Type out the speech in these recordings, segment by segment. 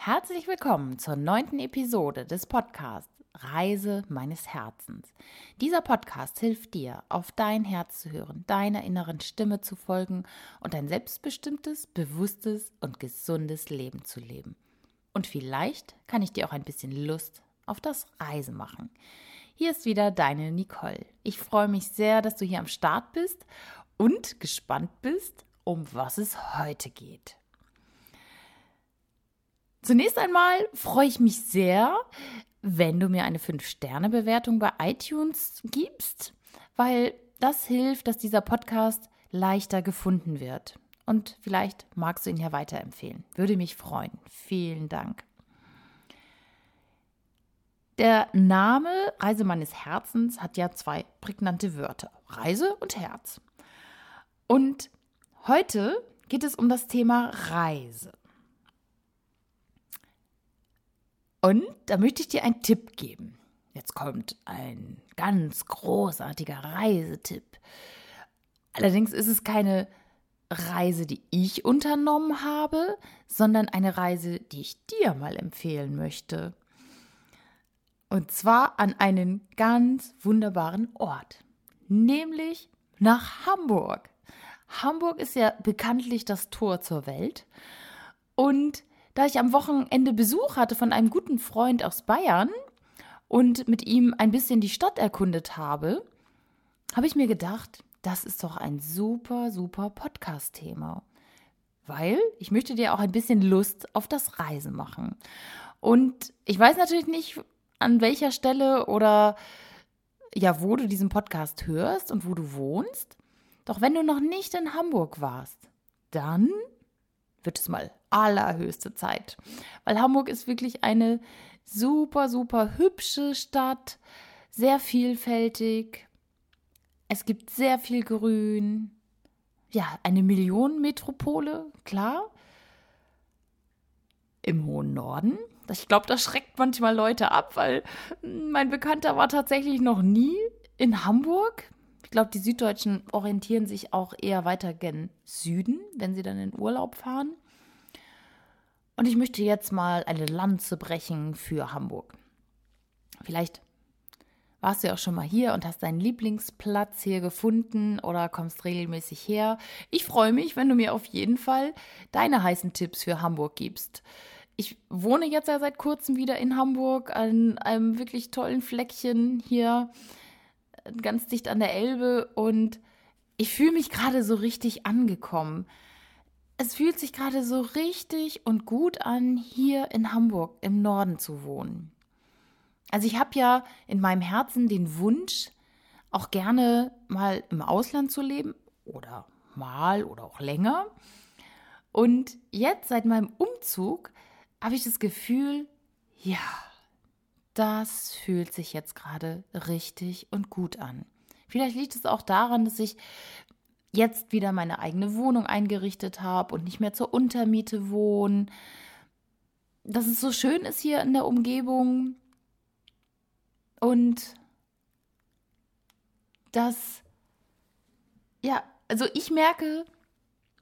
Herzlich willkommen zur neunten Episode des Podcasts Reise meines Herzens. Dieser Podcast hilft dir, auf dein Herz zu hören, deiner inneren Stimme zu folgen und ein selbstbestimmtes, bewusstes und gesundes Leben zu leben. Und vielleicht kann ich dir auch ein bisschen Lust auf das Reisen machen. Hier ist wieder deine Nicole. Ich freue mich sehr, dass du hier am Start bist und gespannt bist, um was es heute geht. Zunächst einmal freue ich mich sehr, wenn du mir eine 5-Sterne-Bewertung bei iTunes gibst, weil das hilft, dass dieser Podcast leichter gefunden wird. Und vielleicht magst du ihn ja weiterempfehlen. Würde mich freuen. Vielen Dank. Der Name Reise meines Herzens hat ja zwei prägnante Wörter. Reise und Herz. Und heute geht es um das Thema Reise. Und da möchte ich dir einen Tipp geben. Jetzt kommt ein ganz großartiger Reisetipp. Allerdings ist es keine Reise, die ich unternommen habe, sondern eine Reise, die ich dir mal empfehlen möchte. Und zwar an einen ganz wunderbaren Ort, nämlich nach Hamburg. Hamburg ist ja bekanntlich das Tor zur Welt. Und da ich am Wochenende Besuch hatte von einem guten Freund aus Bayern und mit ihm ein bisschen die Stadt erkundet habe, habe ich mir gedacht, das ist doch ein super, super Podcast-Thema. Weil ich möchte dir auch ein bisschen Lust auf das Reisen machen. Und ich weiß natürlich nicht, an welcher Stelle oder ja, wo du diesen Podcast hörst und wo du wohnst. Doch wenn du noch nicht in Hamburg warst, dann wird es mal allerhöchste Zeit. Weil Hamburg ist wirklich eine super, super hübsche Stadt, sehr vielfältig. Es gibt sehr viel Grün. Ja, eine Millionenmetropole, klar. Im hohen Norden. Ich glaube, das schreckt manchmal Leute ab, weil mein Bekannter war tatsächlich noch nie in Hamburg. Ich glaube, die Süddeutschen orientieren sich auch eher weiter gen Süden, wenn sie dann in Urlaub fahren. Und ich möchte jetzt mal eine Lanze brechen für Hamburg. Vielleicht warst du ja auch schon mal hier und hast deinen Lieblingsplatz hier gefunden oder kommst regelmäßig her. Ich freue mich, wenn du mir auf jeden Fall deine heißen Tipps für Hamburg gibst. Ich wohne jetzt ja seit kurzem wieder in Hamburg an einem wirklich tollen Fleckchen hier ganz dicht an der Elbe und ich fühle mich gerade so richtig angekommen. Es fühlt sich gerade so richtig und gut an, hier in Hamburg im Norden zu wohnen. Also ich habe ja in meinem Herzen den Wunsch, auch gerne mal im Ausland zu leben oder mal oder auch länger. Und jetzt seit meinem Umzug habe ich das Gefühl, ja, das fühlt sich jetzt gerade richtig und gut an. Vielleicht liegt es auch daran, dass ich jetzt wieder meine eigene Wohnung eingerichtet habe und nicht mehr zur Untermiete wohne. Dass es so schön ist hier in der Umgebung und dass, ja, also ich merke,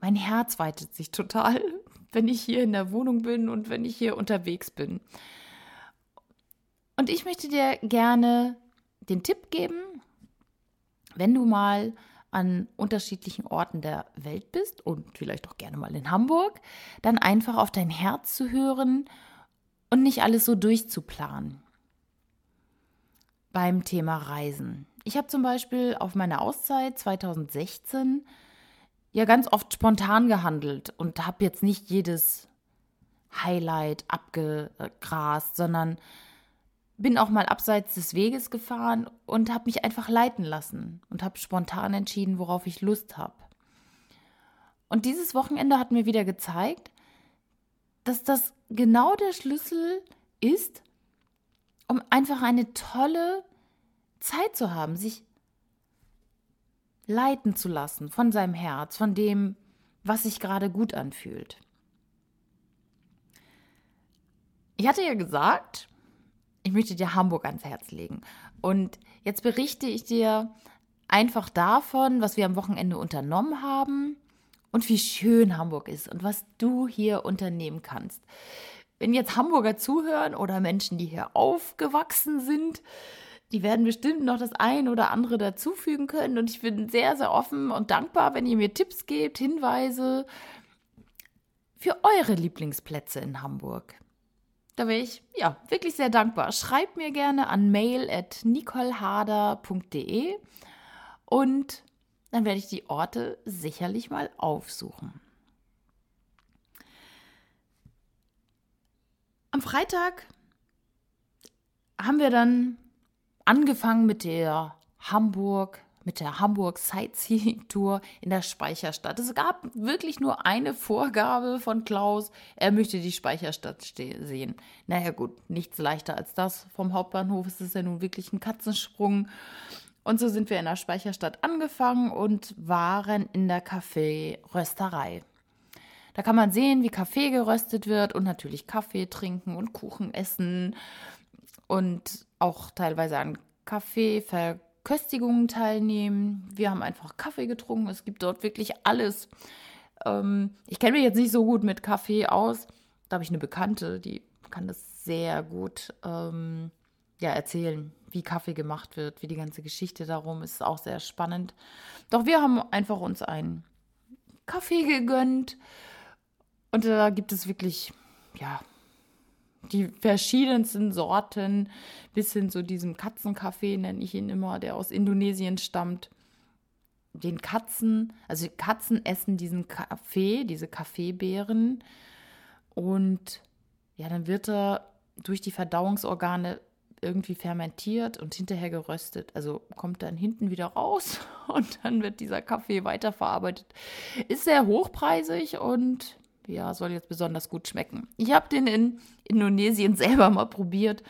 mein Herz weitet sich total, wenn ich hier in der Wohnung bin und wenn ich hier unterwegs bin. Und ich möchte dir gerne den Tipp geben, wenn du mal an unterschiedlichen Orten der Welt bist und vielleicht auch gerne mal in Hamburg, dann einfach auf dein Herz zu hören und nicht alles so durchzuplanen. Beim Thema Reisen. Ich habe zum Beispiel auf meiner Auszeit 2016 ja ganz oft spontan gehandelt und habe jetzt nicht jedes Highlight abgegrast, sondern bin auch mal abseits des Weges gefahren und habe mich einfach leiten lassen und habe spontan entschieden, worauf ich Lust habe. Und dieses Wochenende hat mir wieder gezeigt, dass das genau der Schlüssel ist, um einfach eine tolle Zeit zu haben, sich leiten zu lassen von seinem Herz, von dem, was sich gerade gut anfühlt. Ich hatte ja gesagt, ich möchte dir Hamburg ans Herz legen. Und jetzt berichte ich dir einfach davon, was wir am Wochenende unternommen haben und wie schön Hamburg ist und was du hier unternehmen kannst. wenn jetzt Hamburger zuhören oder Menschen, die hier aufgewachsen sind, die werden bestimmt noch das ein oder andere dazufügen können. Und ich bin sehr, sehr offen und dankbar, wenn ihr mir Tipps gebt, Hinweise für eure Lieblingsplätze in Hamburg. Da wäre ich ja wirklich sehr dankbar. Schreibt mir gerne an mail at nicoleharder.de und dann werde ich die Orte sicherlich mal aufsuchen. Am Freitag haben wir dann angefangen mit der Hamburg, mit der Hamburg Sightseeing Tour in der Speicherstadt. Es gab wirklich nur eine Vorgabe von Klaus. Er möchte die Speicherstadt sehen. Naja, gut, nichts leichter als das. Vom Hauptbahnhof ist es ja nun wirklich ein Katzensprung. Und so sind wir in der Speicherstadt angefangen und waren in der Kaffee-Rösterei. Da kann man sehen, wie Kaffee geröstet wird und natürlich Kaffee trinken und Kuchen essen und auch teilweise an Kaffeeverköstigungen teilnehmen. Wir haben einfach Kaffee getrunken. Es gibt dort wirklich alles. Ähm, ich kenne mich jetzt nicht so gut mit Kaffee aus. Da habe ich eine Bekannte, die kann das sehr gut ähm, ja, erzählen, wie Kaffee gemacht wird, wie die ganze Geschichte darum ist auch sehr spannend. Doch wir haben einfach uns einen Kaffee gegönnt und da gibt es wirklich, ja, die verschiedensten Sorten, bis hin zu diesem Katzenkaffee, nenne ich ihn immer, der aus Indonesien stammt. Den Katzen, also Katzen essen diesen Kaffee, diese Kaffeebeeren. Und ja, dann wird er durch die Verdauungsorgane irgendwie fermentiert und hinterher geröstet. Also kommt dann hinten wieder raus und dann wird dieser Kaffee weiterverarbeitet. Ist sehr hochpreisig und ja, soll jetzt besonders gut schmecken. Ich habe den in Indonesien selber mal probiert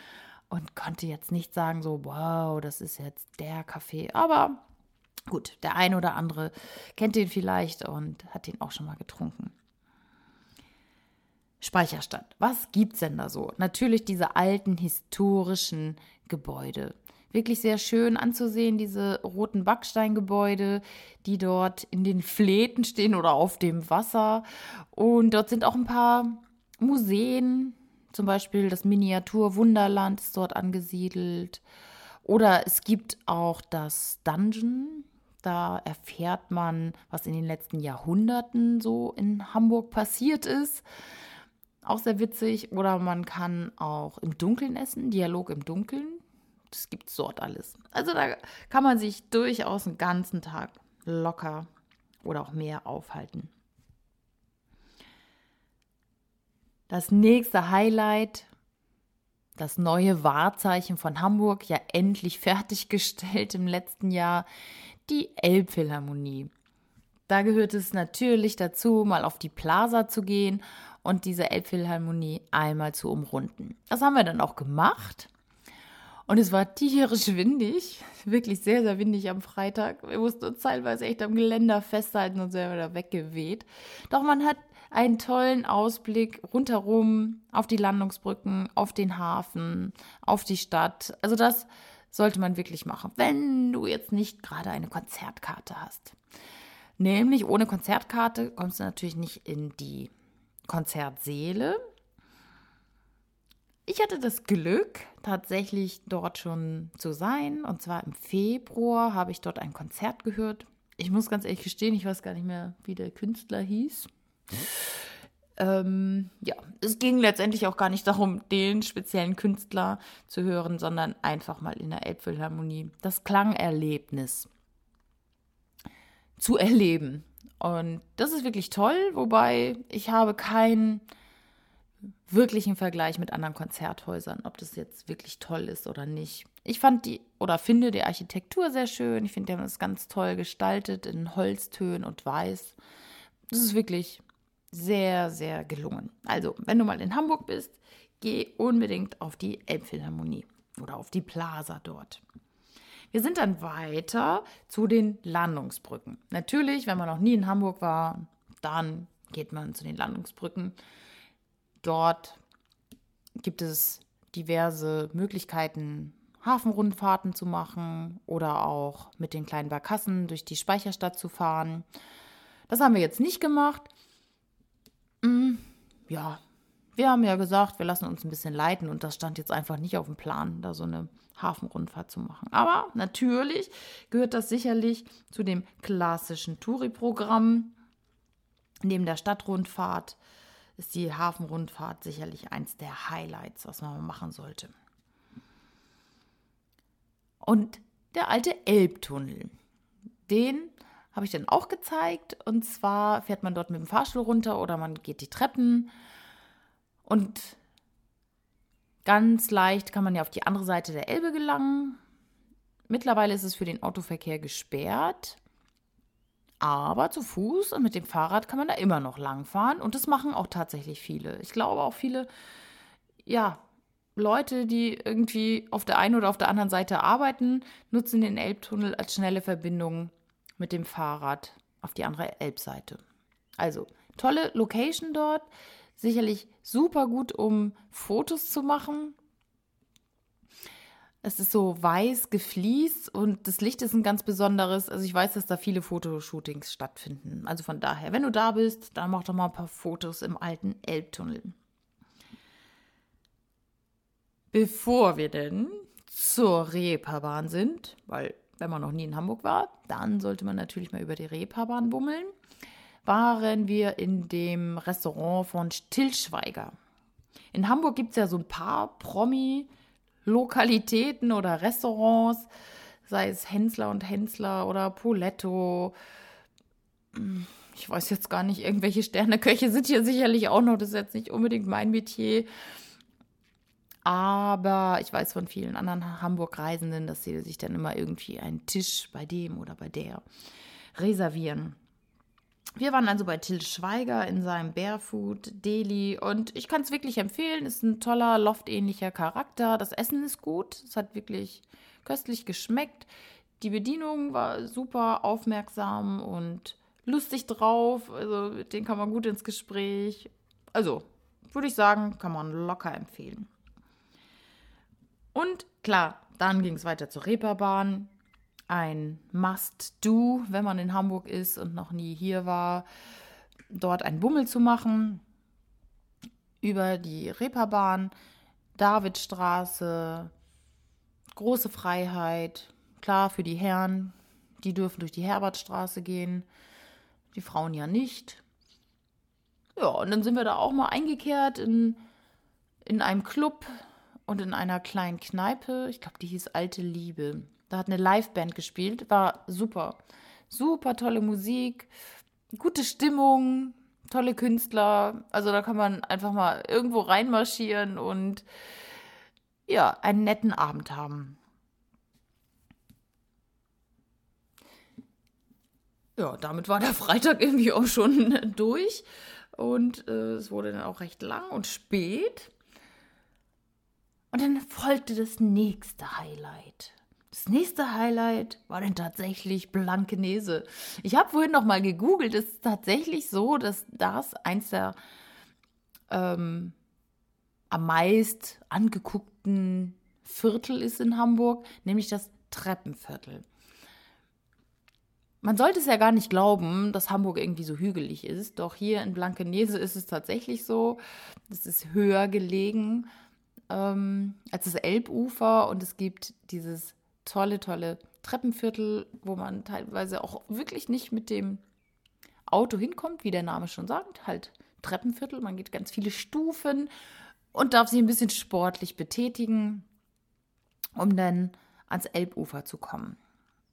und konnte jetzt nicht sagen, so, wow, das ist jetzt der Kaffee. Aber gut, der ein oder andere kennt den vielleicht und hat den auch schon mal getrunken. Speicherstadt. Was gibt's denn da so? Natürlich diese alten historischen Gebäude wirklich sehr schön anzusehen, diese roten Backsteingebäude, die dort in den Fläten stehen oder auf dem Wasser. Und dort sind auch ein paar Museen, zum Beispiel das Miniatur Wunderland ist dort angesiedelt. Oder es gibt auch das Dungeon. Da erfährt man, was in den letzten Jahrhunderten so in Hamburg passiert ist. Auch sehr witzig. Oder man kann auch im Dunkeln essen, Dialog im Dunkeln das gibt es dort alles. Also da kann man sich durchaus einen ganzen Tag locker oder auch mehr aufhalten. Das nächste Highlight, das neue Wahrzeichen von Hamburg, ja endlich fertiggestellt im letzten Jahr, die Elbphilharmonie. Da gehört es natürlich dazu, mal auf die Plaza zu gehen und diese Elbphilharmonie einmal zu umrunden. Das haben wir dann auch gemacht. Und es war tierisch windig, wirklich sehr, sehr windig am Freitag. Wir mussten uns teilweise echt am Geländer festhalten und sind wieder weggeweht. Doch man hat einen tollen Ausblick rundherum auf die Landungsbrücken, auf den Hafen, auf die Stadt. Also das sollte man wirklich machen, wenn du jetzt nicht gerade eine Konzertkarte hast. Nämlich ohne Konzertkarte kommst du natürlich nicht in die Konzertsäle. Ich hatte das Glück, tatsächlich dort schon zu sein. Und zwar im Februar habe ich dort ein Konzert gehört. Ich muss ganz ehrlich gestehen, ich weiß gar nicht mehr, wie der Künstler hieß. Ähm, ja, es ging letztendlich auch gar nicht darum, den speziellen Künstler zu hören, sondern einfach mal in der Elbphilharmonie das Klangerlebnis zu erleben. Und das ist wirklich toll, wobei ich habe kein wirklichen Vergleich mit anderen Konzerthäusern, ob das jetzt wirklich toll ist oder nicht. Ich fand die oder finde die Architektur sehr schön. Ich finde, die haben das ganz toll gestaltet in Holztönen und Weiß. Das ist wirklich sehr, sehr gelungen. Also, wenn du mal in Hamburg bist, geh unbedingt auf die Elbphilharmonie oder auf die Plaza dort. Wir sind dann weiter zu den Landungsbrücken. Natürlich, wenn man noch nie in Hamburg war, dann geht man zu den Landungsbrücken. Dort gibt es diverse Möglichkeiten, Hafenrundfahrten zu machen oder auch mit den kleinen Barkassen durch die Speicherstadt zu fahren. Das haben wir jetzt nicht gemacht. Hm, ja, wir haben ja gesagt, wir lassen uns ein bisschen leiten und das stand jetzt einfach nicht auf dem Plan, da so eine Hafenrundfahrt zu machen. Aber natürlich gehört das sicherlich zu dem klassischen Touri-Programm. Neben der Stadtrundfahrt ist die Hafenrundfahrt sicherlich eins der Highlights, was man machen sollte. Und der alte Elbtunnel, den habe ich dann auch gezeigt. Und zwar fährt man dort mit dem Fahrstuhl runter oder man geht die Treppen. Und ganz leicht kann man ja auf die andere Seite der Elbe gelangen. Mittlerweile ist es für den Autoverkehr gesperrt. Aber zu Fuß und mit dem Fahrrad kann man da immer noch langfahren. Und das machen auch tatsächlich viele. Ich glaube auch viele, ja, Leute, die irgendwie auf der einen oder auf der anderen Seite arbeiten, nutzen den Elbtunnel als schnelle Verbindung mit dem Fahrrad auf die andere Elbseite. Also tolle Location dort, sicherlich super gut, um Fotos zu machen. Es ist so weiß gefliest und das Licht ist ein ganz besonderes. Also ich weiß, dass da viele Fotoshootings stattfinden. Also von daher, wenn du da bist, dann mach doch mal ein paar Fotos im alten Elbtunnel. Bevor wir denn zur Reeperbahn sind, weil wenn man noch nie in Hamburg war, dann sollte man natürlich mal über die Reeperbahn bummeln, waren wir in dem Restaurant von Stillschweiger. In Hamburg gibt es ja so ein paar Promi-Lokalitäten oder Restaurants, sei es Hensler und Hensler oder Poletto. Ich weiß jetzt gar nicht, irgendwelche Sterneköche sind hier sicherlich auch noch, das ist jetzt nicht unbedingt mein Metier. Aber ich weiß von vielen anderen Hamburg-Reisenden, dass sie sich dann immer irgendwie einen Tisch bei dem oder bei der reservieren. Wir waren also bei Till Schweiger in seinem Barefoot Deli und ich kann es wirklich empfehlen. Ist ein toller, loftähnlicher Charakter. Das Essen ist gut. Es hat wirklich köstlich geschmeckt. Die Bedienung war super aufmerksam und lustig drauf. Also denen kann man gut ins Gespräch. Also würde ich sagen, kann man locker empfehlen. Und klar, dann ging es weiter zur Reeperbahn. Ein Must-Do, wenn man in Hamburg ist und noch nie hier war, dort einen Bummel zu machen. Über die Reeperbahn, Davidstraße, große Freiheit. Klar, für die Herren, die dürfen durch die Herbertstraße gehen, die Frauen ja nicht. Ja, und dann sind wir da auch mal eingekehrt in, in einem Club, und in einer kleinen Kneipe, ich glaube, die hieß Alte Liebe. Da hat eine Liveband gespielt, war super. Super tolle Musik, gute Stimmung, tolle Künstler. Also da kann man einfach mal irgendwo reinmarschieren und ja, einen netten Abend haben. Ja, damit war der Freitag irgendwie auch schon durch und äh, es wurde dann auch recht lang und spät. Und dann folgte das nächste Highlight. Das nächste Highlight war dann tatsächlich Blankenese. Ich habe vorhin noch mal gegoogelt. Es ist tatsächlich so, dass das eins der ähm, am meist angeguckten Viertel ist in Hamburg, nämlich das Treppenviertel. Man sollte es ja gar nicht glauben, dass Hamburg irgendwie so hügelig ist, doch hier in Blankenese ist es tatsächlich so. Es ist höher gelegen ähm, als das Elbufer und es gibt dieses tolle, tolle Treppenviertel, wo man teilweise auch wirklich nicht mit dem Auto hinkommt, wie der Name schon sagt, halt Treppenviertel. Man geht ganz viele Stufen und darf sich ein bisschen sportlich betätigen, um dann ans Elbufer zu kommen.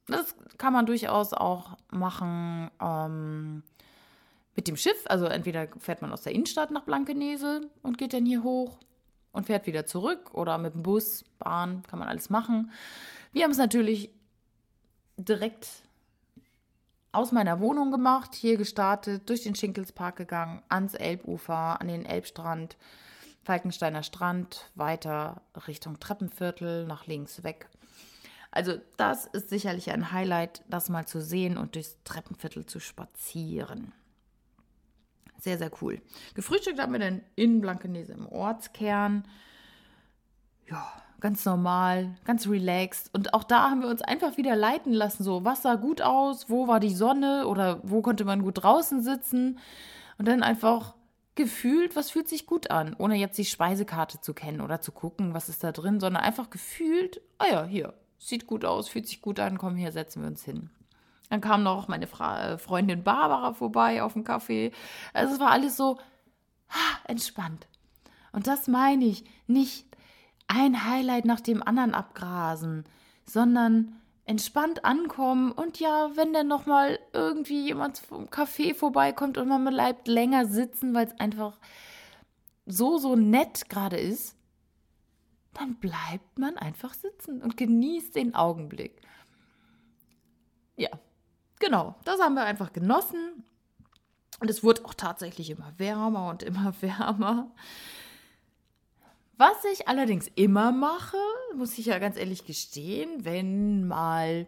Das kann man durchaus auch machen ähm, mit dem Schiff. Also entweder fährt man aus der Innenstadt nach Blankenese und geht dann hier hoch und fährt wieder zurück oder mit dem Bus, Bahn, kann man alles machen. Wir haben es natürlich direkt aus meiner Wohnung gemacht, hier gestartet, durch den Schinkelspark gegangen, ans Elbufer, an den Elbstrand, Falkensteiner Strand, weiter Richtung Treppenviertel, nach links weg. Also das ist sicherlich ein Highlight, das mal zu sehen und durchs Treppenviertel zu spazieren. Sehr, sehr cool. Gefrühstückt haben wir dann in Blankenese im Ortskern. Ja, ganz normal, ganz relaxed. Und auch da haben wir uns einfach wieder leiten lassen. So, was sah gut aus? Wo war die Sonne? Oder wo konnte man gut draußen sitzen? Und dann einfach gefühlt, was fühlt sich gut an, ohne jetzt die Speisekarte zu kennen oder zu gucken, was ist da drin, sondern einfach gefühlt, ah ja, hier, sieht gut aus, fühlt sich gut an, komm, hier setzen wir uns hin. Dann kam noch meine Fra äh, Freundin Barbara vorbei auf dem Kaffee. Also es war alles so ha, entspannt. Und das meine ich, nicht ein Highlight nach dem anderen abgrasen, sondern entspannt ankommen und ja, wenn dann noch mal irgendwie jemand vom Café vorbeikommt und man bleibt länger sitzen, weil es einfach so so nett gerade ist, dann bleibt man einfach sitzen und genießt den Augenblick. Ja, genau, das haben wir einfach genossen. Und es wurde auch tatsächlich immer wärmer und immer wärmer. Was ich allerdings immer mache, muss ich ja ganz ehrlich gestehen, wenn mal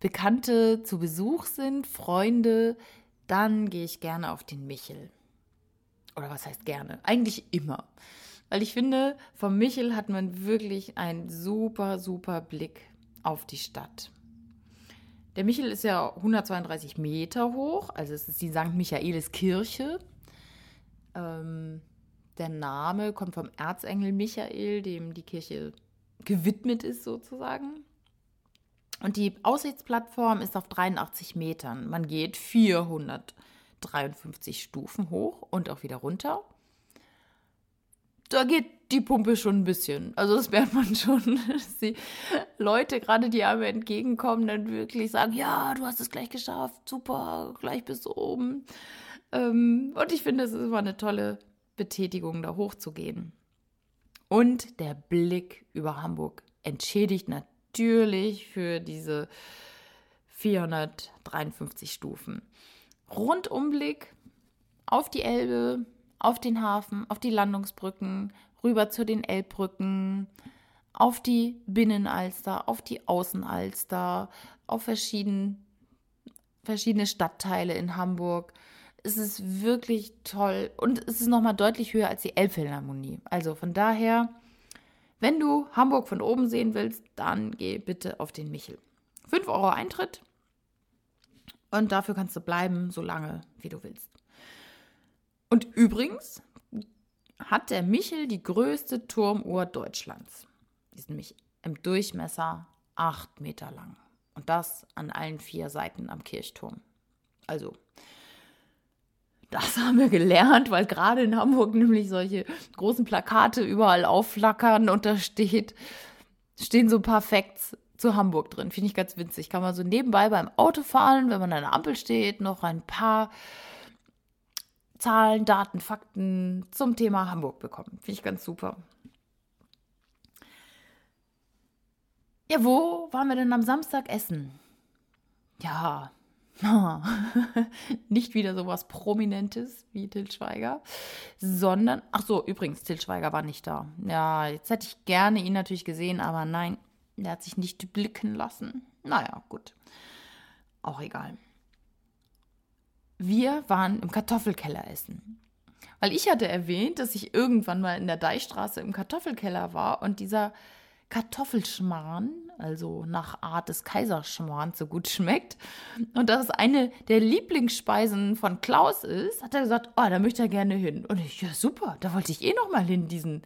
Bekannte zu Besuch sind, Freunde, dann gehe ich gerne auf den Michel. Oder was heißt gerne? Eigentlich immer. Weil ich finde, vom Michel hat man wirklich einen super, super Blick auf die Stadt. Der Michel ist ja 132 Meter hoch, also es ist die St. Michaelis Kirche. Ähm, der Name kommt vom Erzengel Michael, dem die Kirche gewidmet ist sozusagen. Und die Aussichtsplattform ist auf 83 Metern. Man geht 453 Stufen hoch und auch wieder runter. Da geht die Pumpe schon ein bisschen. Also das merkt man schon, dass die Leute, gerade die einem entgegenkommen, dann wirklich sagen, ja, du hast es gleich geschafft, super, gleich bis oben. Ähm, und ich finde, es ist immer eine tolle Betätigung, da hochzugehen. Und der Blick über Hamburg entschädigt natürlich für diese 453 Stufen. Rundumblick auf die Elbe, auf den Hafen, auf die Landungsbrücken, rüber zu den Elbbrücken, auf die Binnenalster, auf die Außenalster, auf verschieden, verschiedene Stadtteile in Hamburg es ist wirklich toll und es ist nochmal deutlich höher als die Elbphilharmonie. Also von daher, wenn du Hamburg von oben sehen willst, dann geh bitte auf den Michel. 5 Euro Eintritt und dafür kannst du bleiben, so lange wie du willst. Und übrigens hat der Michel die größte Turmuhr Deutschlands. Die ist nämlich im Durchmesser 8 Meter lang. Und das an allen vier Seiten am Kirchturm. Also das haben wir gelernt, weil gerade in Hamburg nämlich solche großen Plakate überall aufflackern und da steht, stehen so ein paar Facts zu Hamburg drin. Finde ich ganz witzig. Kann man so nebenbei beim Autofahren, wenn man an der Ampel steht, noch ein paar Zahlen, Daten, Fakten zum Thema Hamburg bekommen. Finde ich ganz super. Ja, wo waren wir denn am Samstag essen? Ja, nicht wieder sowas Prominentes wie Til Schweiger, sondern, ach so, übrigens, Til Schweiger war nicht da. Ja, jetzt hätte ich gerne ihn natürlich gesehen, aber nein, er hat sich nicht blicken lassen. Naja, gut. Auch egal. Wir waren im Kartoffelkeller essen. Weil ich hatte erwähnt, dass ich irgendwann mal in der Deichstraße im Kartoffelkeller war und dieser Kartoffelschmarrn, also nach Art des Kaiserschmarrns, so gut schmeckt. Und das eine der Lieblingsspeisen von Klaus ist, hat er gesagt, oh, da möchte er gerne hin. Und ich, ja super, da wollte ich eh noch mal hin, diesen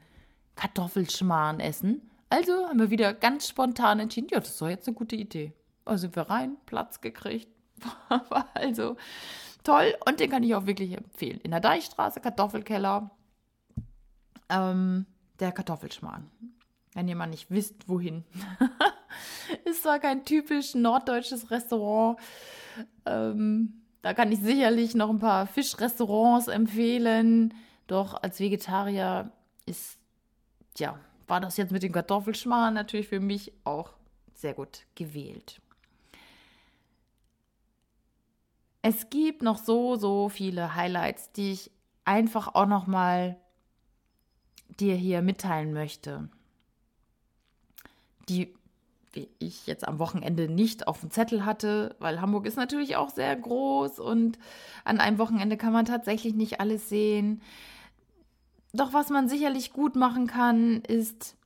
Kartoffelschmarrn essen. Also haben wir wieder ganz spontan entschieden, ja, das ist doch jetzt eine gute Idee. Also sind wir rein, Platz gekriegt. Also toll und den kann ich auch wirklich empfehlen. In der Deichstraße, Kartoffelkeller, ähm, der Kartoffelschmarrn wenn ihr mal nicht wisst, wohin. ist zwar kein typisch norddeutsches Restaurant. Ähm, da kann ich sicherlich noch ein paar Fischrestaurants empfehlen. Doch als Vegetarier ist, ja, war das jetzt mit dem Kartoffelschmarrn natürlich für mich auch sehr gut gewählt. Es gibt noch so, so viele Highlights, die ich einfach auch noch mal dir hier mitteilen möchte die ich jetzt am Wochenende nicht auf dem Zettel hatte, weil Hamburg ist natürlich auch sehr groß und an einem Wochenende kann man tatsächlich nicht alles sehen. Doch was man sicherlich gut machen kann, ist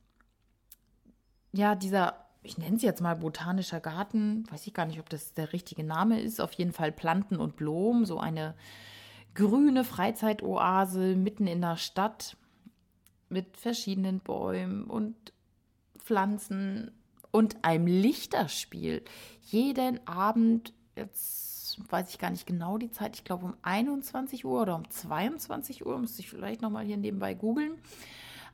ja dieser, ich nenne es jetzt mal botanischer Garten, weiß ich gar nicht, ob das der richtige Name ist, auf jeden Fall Planten und Blumen, so eine grüne Freizeitoase mitten in der Stadt mit verschiedenen Bäumen und Pflanzen und einem Lichterspiel. Jeden Abend, jetzt weiß ich gar nicht genau die Zeit, ich glaube um 21 Uhr oder um 22 Uhr, müsste ich vielleicht nochmal hier nebenbei googeln.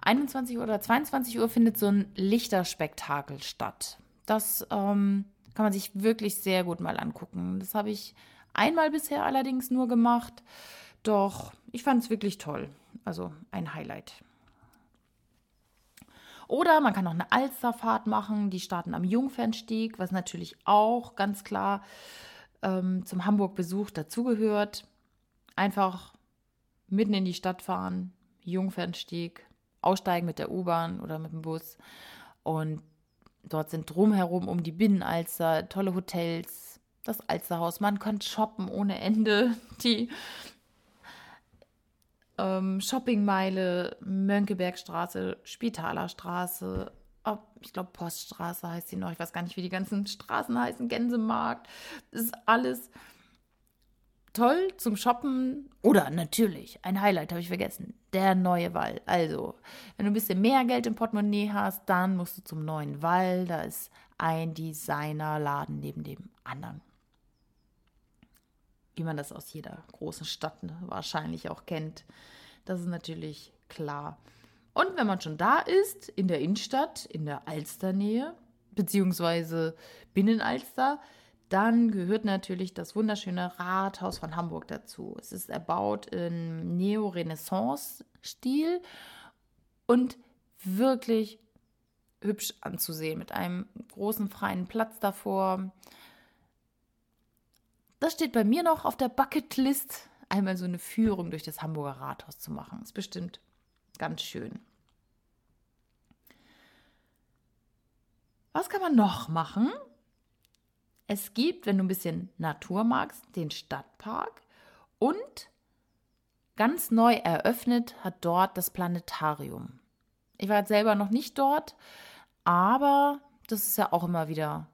21 Uhr oder 22 Uhr findet so ein Lichterspektakel statt. Das ähm, kann man sich wirklich sehr gut mal angucken. Das habe ich einmal bisher allerdings nur gemacht. Doch ich fand es wirklich toll. Also ein Highlight. Oder man kann auch eine Alsterfahrt machen. Die starten am Jungfernstieg, was natürlich auch ganz klar ähm, zum Hamburg-Besuch dazugehört. Einfach mitten in die Stadt fahren, Jungfernstieg, aussteigen mit der U-Bahn oder mit dem Bus. Und dort sind drumherum um die Binnenalster tolle Hotels, das Alsterhaus. Man kann shoppen ohne Ende. Die ähm, Shoppingmeile, Mönckebergstraße, Spitalerstraße, oh, ich glaube Poststraße heißt sie noch, ich weiß gar nicht, wie die ganzen Straßen heißen, Gänsemarkt, das ist alles toll zum Shoppen. Oder natürlich, ein Highlight habe ich vergessen, der neue Wall. Also, wenn du ein bisschen mehr Geld im Portemonnaie hast, dann musst du zum neuen Wall. Da ist ein Designerladen neben dem anderen wie man das aus jeder großen Stadt ne, wahrscheinlich auch kennt. Das ist natürlich klar. Und wenn man schon da ist, in der Innenstadt, in der Alsternähe, beziehungsweise Binnenalster, dann gehört natürlich das wunderschöne Rathaus von Hamburg dazu. Es ist erbaut im Neo-Renaissance-Stil und wirklich hübsch anzusehen, mit einem großen freien Platz davor, das steht bei mir noch auf der Bucketlist, einmal so eine Führung durch das Hamburger Rathaus zu machen. Ist bestimmt ganz schön. Was kann man noch machen? Es gibt, wenn du ein bisschen Natur magst, den Stadtpark und ganz neu eröffnet hat dort das Planetarium. Ich war jetzt selber noch nicht dort, aber das ist ja auch immer wieder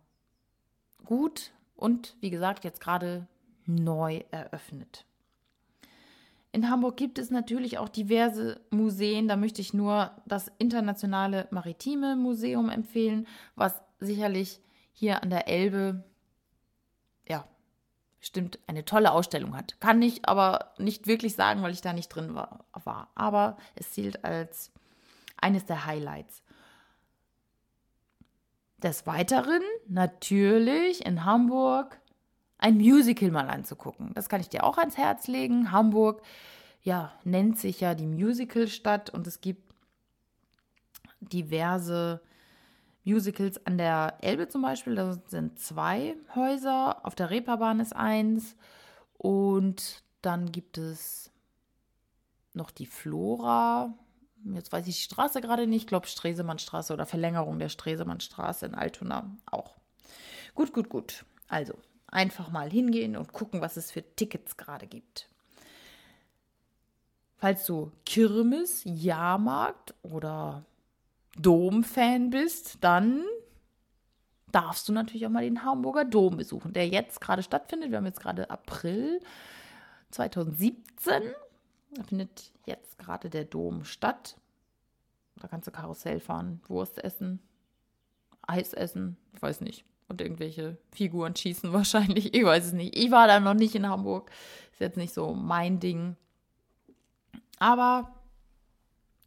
gut, und wie gesagt, jetzt gerade neu eröffnet. In Hamburg gibt es natürlich auch diverse Museen. Da möchte ich nur das Internationale Maritime Museum empfehlen, was sicherlich hier an der Elbe, ja, bestimmt eine tolle Ausstellung hat. Kann ich aber nicht wirklich sagen, weil ich da nicht drin war. Aber es zählt als eines der Highlights. Des Weiteren natürlich in Hamburg ein Musical mal anzugucken. Das kann ich dir auch ans Herz legen. Hamburg, ja, nennt sich ja die Musicalstadt und es gibt diverse Musicals an der Elbe zum Beispiel. Da sind zwei Häuser. Auf der Reeperbahn ist eins. Und dann gibt es noch die Flora jetzt weiß ich die Straße gerade nicht, ich glaube Stresemannstraße oder Verlängerung der Stresemannstraße in Altona auch. Gut, gut, gut. Also einfach mal hingehen und gucken, was es für Tickets gerade gibt. Falls du Kirmes, Jahrmarkt oder Dom-Fan bist, dann darfst du natürlich auch mal den Hamburger Dom besuchen, der jetzt gerade stattfindet. Wir haben jetzt gerade April 2017. Da findet jetzt gerade der Dom statt. Da kannst du Karussell fahren, Wurst essen, Eis essen, ich weiß nicht. Und irgendwelche Figuren schießen wahrscheinlich. Ich weiß es nicht. Ich war da noch nicht in Hamburg. Ist jetzt nicht so mein Ding. Aber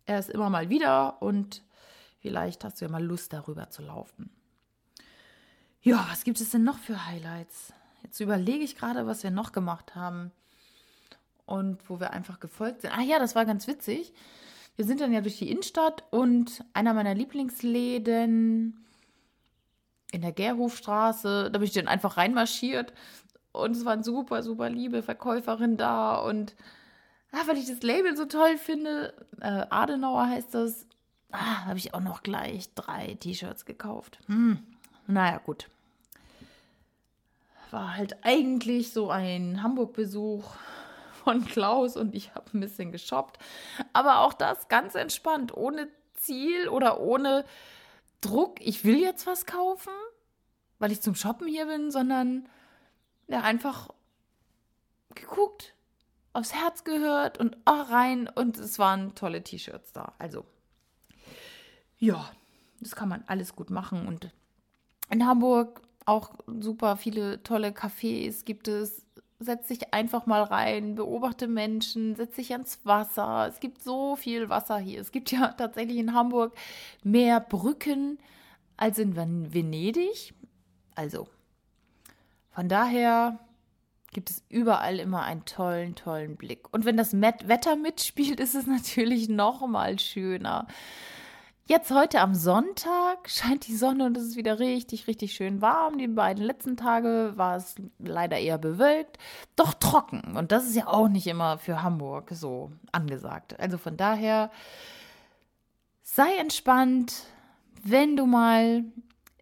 er ist immer mal wieder und vielleicht hast du ja mal Lust, darüber zu laufen. Ja, was gibt es denn noch für Highlights? Jetzt überlege ich gerade, was wir noch gemacht haben und wo wir einfach gefolgt sind. Ah ja, das war ganz witzig. Wir sind dann ja durch die Innenstadt und einer meiner Lieblingsläden in der Gerhofstraße, da bin ich dann einfach reinmarschiert und es waren super, super liebe Verkäuferin da und ah, weil ich das Label so toll finde, äh, Adenauer heißt das, ah, habe ich auch noch gleich drei T-Shirts gekauft. Hm, naja, gut. War halt eigentlich so ein Hamburg-Besuch von Klaus und ich habe ein bisschen geshoppt. Aber auch das ganz entspannt, ohne Ziel oder ohne Druck. Ich will jetzt was kaufen, weil ich zum Shoppen hier bin, sondern ja, einfach geguckt. aufs Herz gehört und auch rein und es waren tolle T-Shirts da. Also, ja, das kann man alles gut machen und in Hamburg auch super viele tolle Cafés gibt es. Setz dich einfach mal rein, beobachte Menschen, setz dich ans Wasser. Es gibt so viel Wasser hier. Es gibt ja tatsächlich in Hamburg mehr Brücken als in Venedig. Also, von daher gibt es überall immer einen tollen, tollen Blick. Und wenn das Wetter mitspielt, ist es natürlich noch mal schöner. Jetzt heute am Sonntag scheint die Sonne und es ist wieder richtig, richtig schön warm. Die beiden letzten Tage war es leider eher bewölkt, doch trocken. Und das ist ja auch nicht immer für Hamburg so angesagt. Also von daher sei entspannt, wenn du mal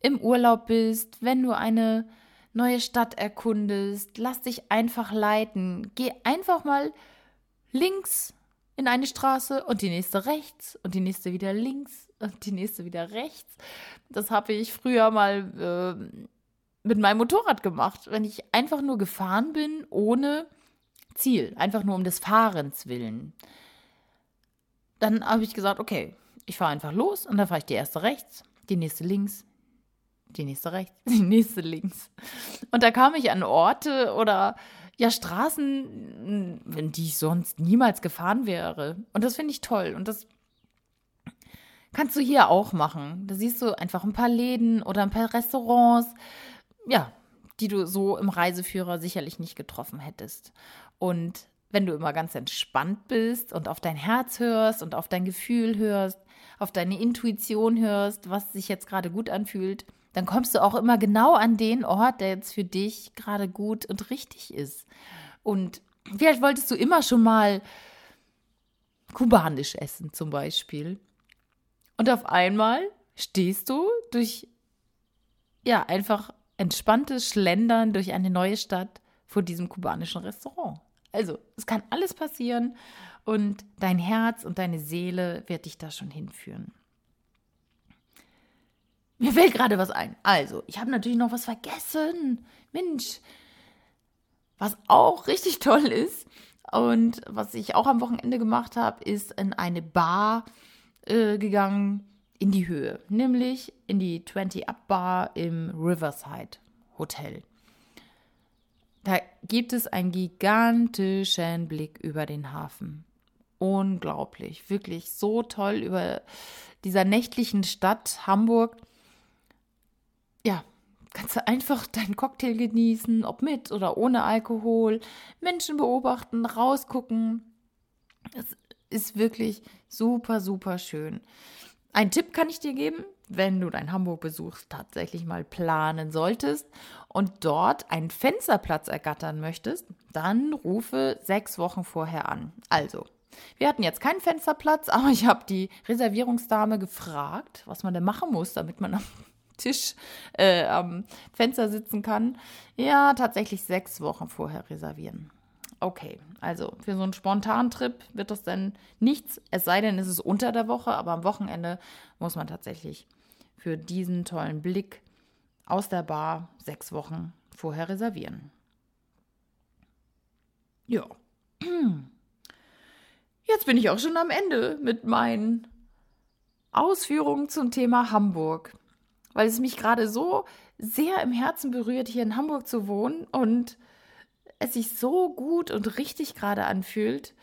im Urlaub bist, wenn du eine neue Stadt erkundest. Lass dich einfach leiten. Geh einfach mal links in eine Straße und die nächste rechts und die nächste wieder links und die nächste wieder rechts. Das habe ich früher mal äh, mit meinem Motorrad gemacht, wenn ich einfach nur gefahren bin ohne Ziel, einfach nur um des Fahrens willen. Dann habe ich gesagt, okay, ich fahre einfach los und dann fahre ich die erste rechts, die nächste links, die nächste rechts, die nächste links. Und da kam ich an Orte oder ja Straßen, in die ich sonst niemals gefahren wäre. Und das finde ich toll. Und das kannst du hier auch machen. Da siehst du einfach ein paar Läden oder ein paar Restaurants, ja, die du so im Reiseführer sicherlich nicht getroffen hättest. Und wenn du immer ganz entspannt bist und auf dein Herz hörst und auf dein Gefühl hörst, auf deine Intuition hörst, was sich jetzt gerade gut anfühlt, dann kommst du auch immer genau an den Ort, der jetzt für dich gerade gut und richtig ist. Und vielleicht wolltest du immer schon mal kubanisch essen zum Beispiel. Und auf einmal stehst du durch, ja, einfach entspanntes Schlendern durch eine neue Stadt vor diesem kubanischen Restaurant. Also, es kann alles passieren und dein Herz und deine Seele wird dich da schon hinführen. Mir fällt gerade was ein. Also, ich habe natürlich noch was vergessen. Mensch. Was auch richtig toll ist und was ich auch am Wochenende gemacht habe, ist in eine Bar äh, gegangen in die Höhe, nämlich in die 20 Up Bar im Riverside Hotel. Da gibt es einen gigantischen Blick über den Hafen. Unglaublich, wirklich so toll über dieser nächtlichen Stadt Hamburg ja, kannst du einfach deinen Cocktail genießen, ob mit oder ohne Alkohol, Menschen beobachten, rausgucken. Es ist wirklich super, super schön. Ein Tipp kann ich dir geben, wenn du deinen Hamburg-Besuch tatsächlich mal planen solltest und dort einen Fensterplatz ergattern möchtest, dann rufe sechs Wochen vorher an. Also, wir hatten jetzt keinen Fensterplatz, aber ich habe die Reservierungsdame gefragt, was man denn machen muss, damit man am Tisch äh, am Fenster sitzen kann. Ja, tatsächlich sechs Wochen vorher reservieren. Okay, also für so einen spontanen Trip wird das dann nichts, es sei denn, es ist unter der Woche, aber am Wochenende muss man tatsächlich für diesen tollen Blick aus der Bar sechs Wochen vorher reservieren. Ja. Jetzt bin ich auch schon am Ende mit meinen Ausführungen zum Thema Hamburg weil es mich gerade so sehr im Herzen berührt, hier in Hamburg zu wohnen und es sich so gut und richtig gerade anfühlt.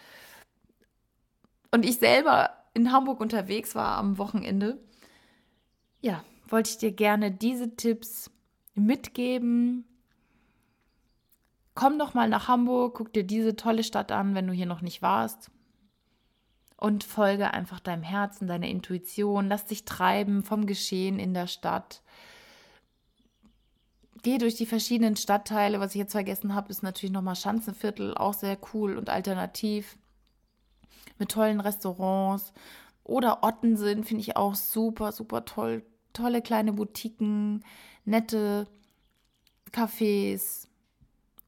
Und ich selber in Hamburg unterwegs war am Wochenende. Ja, wollte ich dir gerne diese Tipps mitgeben. Komm doch mal nach Hamburg, guck dir diese tolle Stadt an, wenn du hier noch nicht warst und folge einfach deinem Herzen, deiner Intuition. Lass dich treiben vom Geschehen in der Stadt. Geh durch die verschiedenen Stadtteile. Was ich jetzt vergessen habe, ist natürlich nochmal Schanzenviertel, auch sehr cool und alternativ. Mit tollen Restaurants. Oder Ottensen finde ich auch super, super toll. Tolle kleine Boutiquen, nette Cafés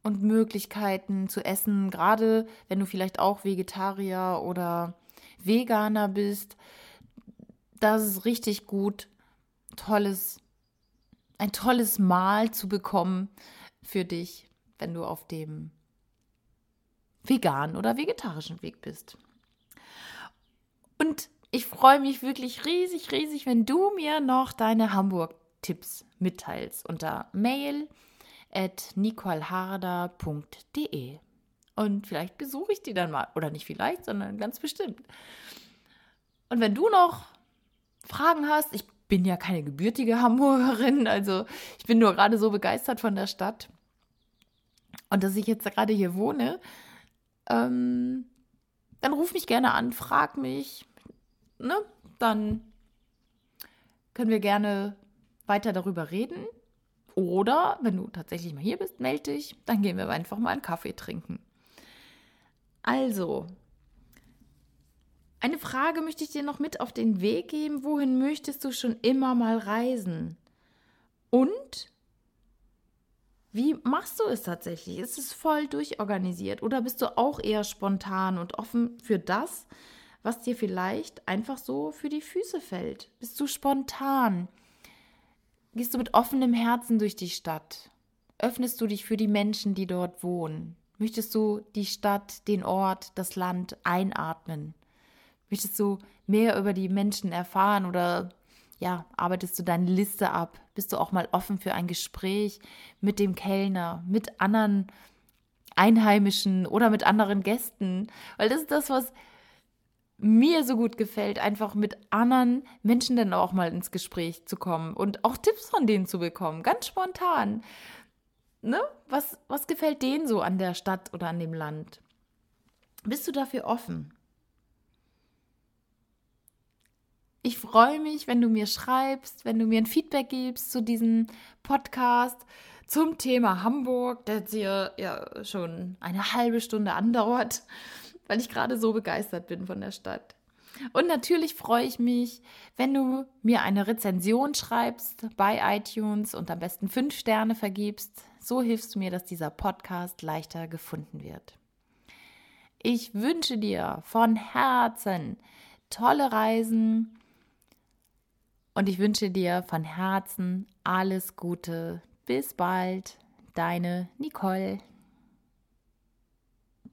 und Möglichkeiten zu essen, gerade wenn du vielleicht auch Vegetarier oder Veganer bist, das ist richtig gut, tolles, ein tolles Mahl zu bekommen für dich, wenn du auf dem veganen oder vegetarischen Weg bist. Und ich freue mich wirklich riesig, riesig, wenn du mir noch deine Hamburg-Tipps mitteilst unter mail at nicoleharder.de. Und vielleicht besuche ich die dann mal. Oder nicht vielleicht, sondern ganz bestimmt. Und wenn du noch Fragen hast, ich bin ja keine gebürtige Hamburgerin, also ich bin nur gerade so begeistert von der Stadt. Und dass ich jetzt gerade hier wohne, ähm, dann ruf mich gerne an, frag mich, ne? Dann können wir gerne weiter darüber reden. Oder wenn du tatsächlich mal hier bist, melde dich, dann gehen wir einfach mal einen Kaffee trinken. Also, eine Frage möchte ich dir noch mit auf den Weg geben. Wohin möchtest du schon immer mal reisen? Und wie machst du es tatsächlich? Ist es voll durchorganisiert oder bist du auch eher spontan und offen für das, was dir vielleicht einfach so für die Füße fällt? Bist du spontan? Gehst du mit offenem Herzen durch die Stadt? Öffnest du dich für die Menschen, die dort wohnen? Möchtest du die Stadt, den Ort, das Land einatmen? Möchtest du mehr über die Menschen erfahren oder ja, arbeitest du deine Liste ab? Bist du auch mal offen für ein Gespräch mit dem Kellner, mit anderen Einheimischen oder mit anderen Gästen? Weil das ist das, was mir so gut gefällt, einfach mit anderen Menschen dann auch mal ins Gespräch zu kommen und auch Tipps von denen zu bekommen, ganz spontan ne? Was, was gefällt denen so an der Stadt oder an dem Land? Bist du dafür offen? Ich freue mich, wenn du mir schreibst, wenn du mir ein Feedback gibst zu diesem Podcast zum Thema Hamburg, der jetzt hier ja schon eine halbe Stunde andauert, weil ich gerade so begeistert bin von der Stadt. Und natürlich freue ich mich, wenn du mir eine Rezension schreibst bei iTunes und am besten fünf Sterne vergibst. So hilfst du mir, dass dieser Podcast leichter gefunden wird. Ich wünsche dir von Herzen tolle Reisen und ich wünsche dir von Herzen alles Gute. Bis bald, deine Nicole.